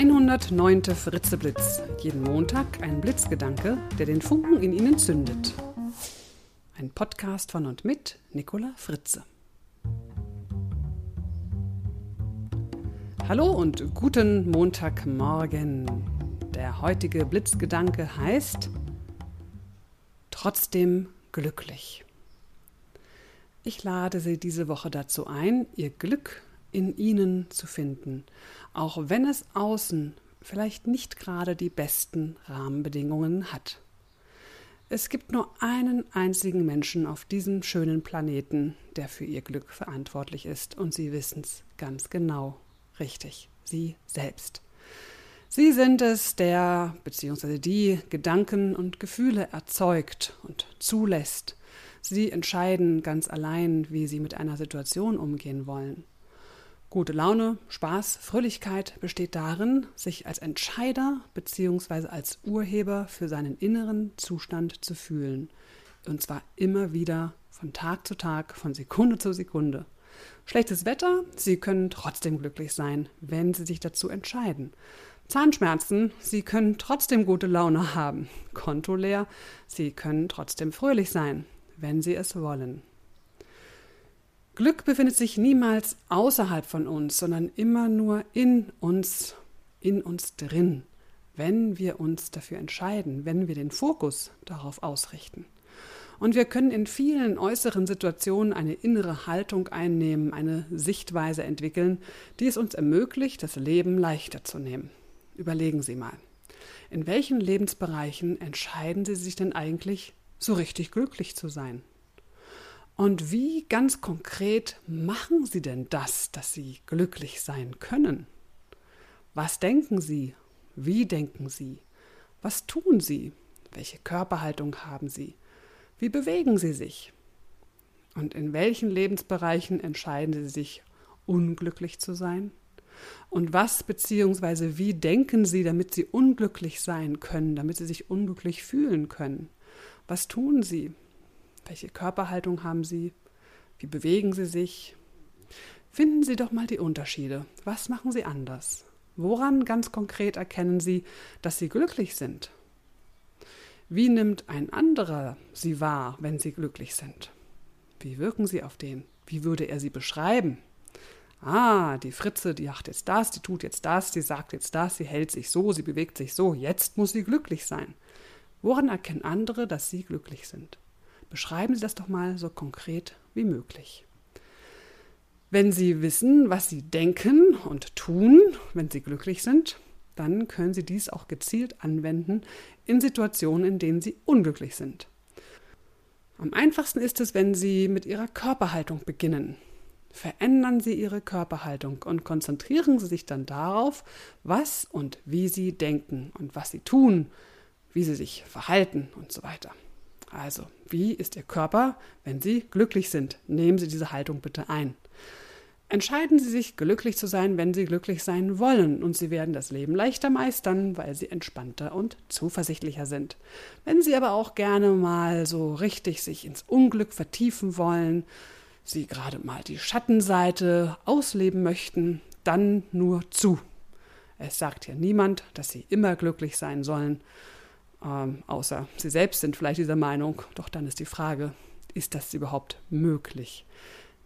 109. Fritzeblitz. Jeden Montag ein Blitzgedanke, der den Funken in Ihnen zündet. Ein Podcast von und mit Nicola Fritze. Hallo und guten Montagmorgen. Der heutige Blitzgedanke heißt Trotzdem glücklich. Ich lade Sie diese Woche dazu ein, Ihr Glück in Ihnen zu finden, auch wenn es außen vielleicht nicht gerade die besten Rahmenbedingungen hat. Es gibt nur einen einzigen Menschen auf diesem schönen Planeten, der für ihr Glück verantwortlich ist, und Sie wissen es ganz genau. Richtig, Sie selbst. Sie sind es, der bzw. die Gedanken und Gefühle erzeugt und zulässt. Sie entscheiden ganz allein, wie Sie mit einer Situation umgehen wollen. Gute Laune, Spaß, Fröhlichkeit besteht darin, sich als Entscheider bzw. als Urheber für seinen inneren Zustand zu fühlen. Und zwar immer wieder von Tag zu Tag, von Sekunde zu Sekunde. Schlechtes Wetter, Sie können trotzdem glücklich sein, wenn Sie sich dazu entscheiden. Zahnschmerzen, Sie können trotzdem gute Laune haben. Konto leer, Sie können trotzdem fröhlich sein, wenn Sie es wollen. Glück befindet sich niemals außerhalb von uns, sondern immer nur in uns, in uns drin, wenn wir uns dafür entscheiden, wenn wir den Fokus darauf ausrichten. Und wir können in vielen äußeren Situationen eine innere Haltung einnehmen, eine Sichtweise entwickeln, die es uns ermöglicht, das Leben leichter zu nehmen. Überlegen Sie mal, in welchen Lebensbereichen entscheiden Sie sich denn eigentlich, so richtig glücklich zu sein? Und wie ganz konkret machen Sie denn das, dass Sie glücklich sein können? Was denken Sie? Wie denken Sie? Was tun Sie? Welche Körperhaltung haben Sie? Wie bewegen Sie sich? Und in welchen Lebensbereichen entscheiden Sie sich, unglücklich zu sein? Und was bzw. wie denken Sie, damit Sie unglücklich sein können, damit Sie sich unglücklich fühlen können? Was tun Sie? Welche Körperhaltung haben Sie? Wie bewegen Sie sich? Finden Sie doch mal die Unterschiede. Was machen Sie anders? Woran ganz konkret erkennen Sie, dass Sie glücklich sind? Wie nimmt ein anderer Sie wahr, wenn Sie glücklich sind? Wie wirken Sie auf den? Wie würde er Sie beschreiben? Ah, die Fritze, die macht jetzt das, die tut jetzt das, die sagt jetzt das, sie hält sich so, sie bewegt sich so, jetzt muss sie glücklich sein. Woran erkennen andere, dass sie glücklich sind? Beschreiben Sie das doch mal so konkret wie möglich. Wenn Sie wissen, was Sie denken und tun, wenn Sie glücklich sind, dann können Sie dies auch gezielt anwenden in Situationen, in denen Sie unglücklich sind. Am einfachsten ist es, wenn Sie mit Ihrer Körperhaltung beginnen. Verändern Sie Ihre Körperhaltung und konzentrieren Sie sich dann darauf, was und wie Sie denken und was Sie tun, wie Sie sich verhalten und so weiter. Also, wie ist Ihr Körper, wenn Sie glücklich sind? Nehmen Sie diese Haltung bitte ein. Entscheiden Sie sich, glücklich zu sein, wenn Sie glücklich sein wollen, und Sie werden das Leben leichter meistern, weil Sie entspannter und zuversichtlicher sind. Wenn Sie aber auch gerne mal so richtig sich ins Unglück vertiefen wollen, Sie gerade mal die Schattenseite ausleben möchten, dann nur zu. Es sagt hier niemand, dass Sie immer glücklich sein sollen, ähm, außer Sie selbst sind vielleicht dieser Meinung. Doch dann ist die Frage, ist das überhaupt möglich?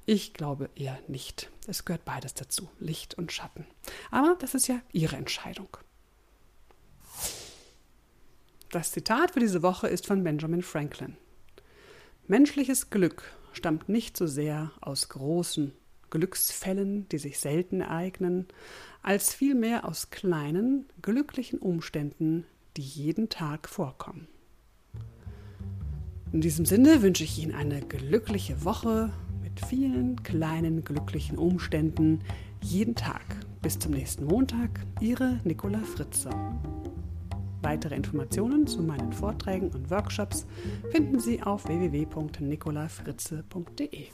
Ich glaube eher nicht. Es gehört beides dazu, Licht und Schatten. Aber das ist ja Ihre Entscheidung. Das Zitat für diese Woche ist von Benjamin Franklin. Menschliches Glück stammt nicht so sehr aus großen Glücksfällen, die sich selten ereignen, als vielmehr aus kleinen, glücklichen Umständen, die jeden Tag vorkommen. In diesem Sinne wünsche ich Ihnen eine glückliche Woche mit vielen kleinen glücklichen Umständen jeden Tag. Bis zum nächsten Montag, Ihre Nicola Fritze. Weitere Informationen zu meinen Vorträgen und Workshops finden Sie auf www.nicolafritze.de.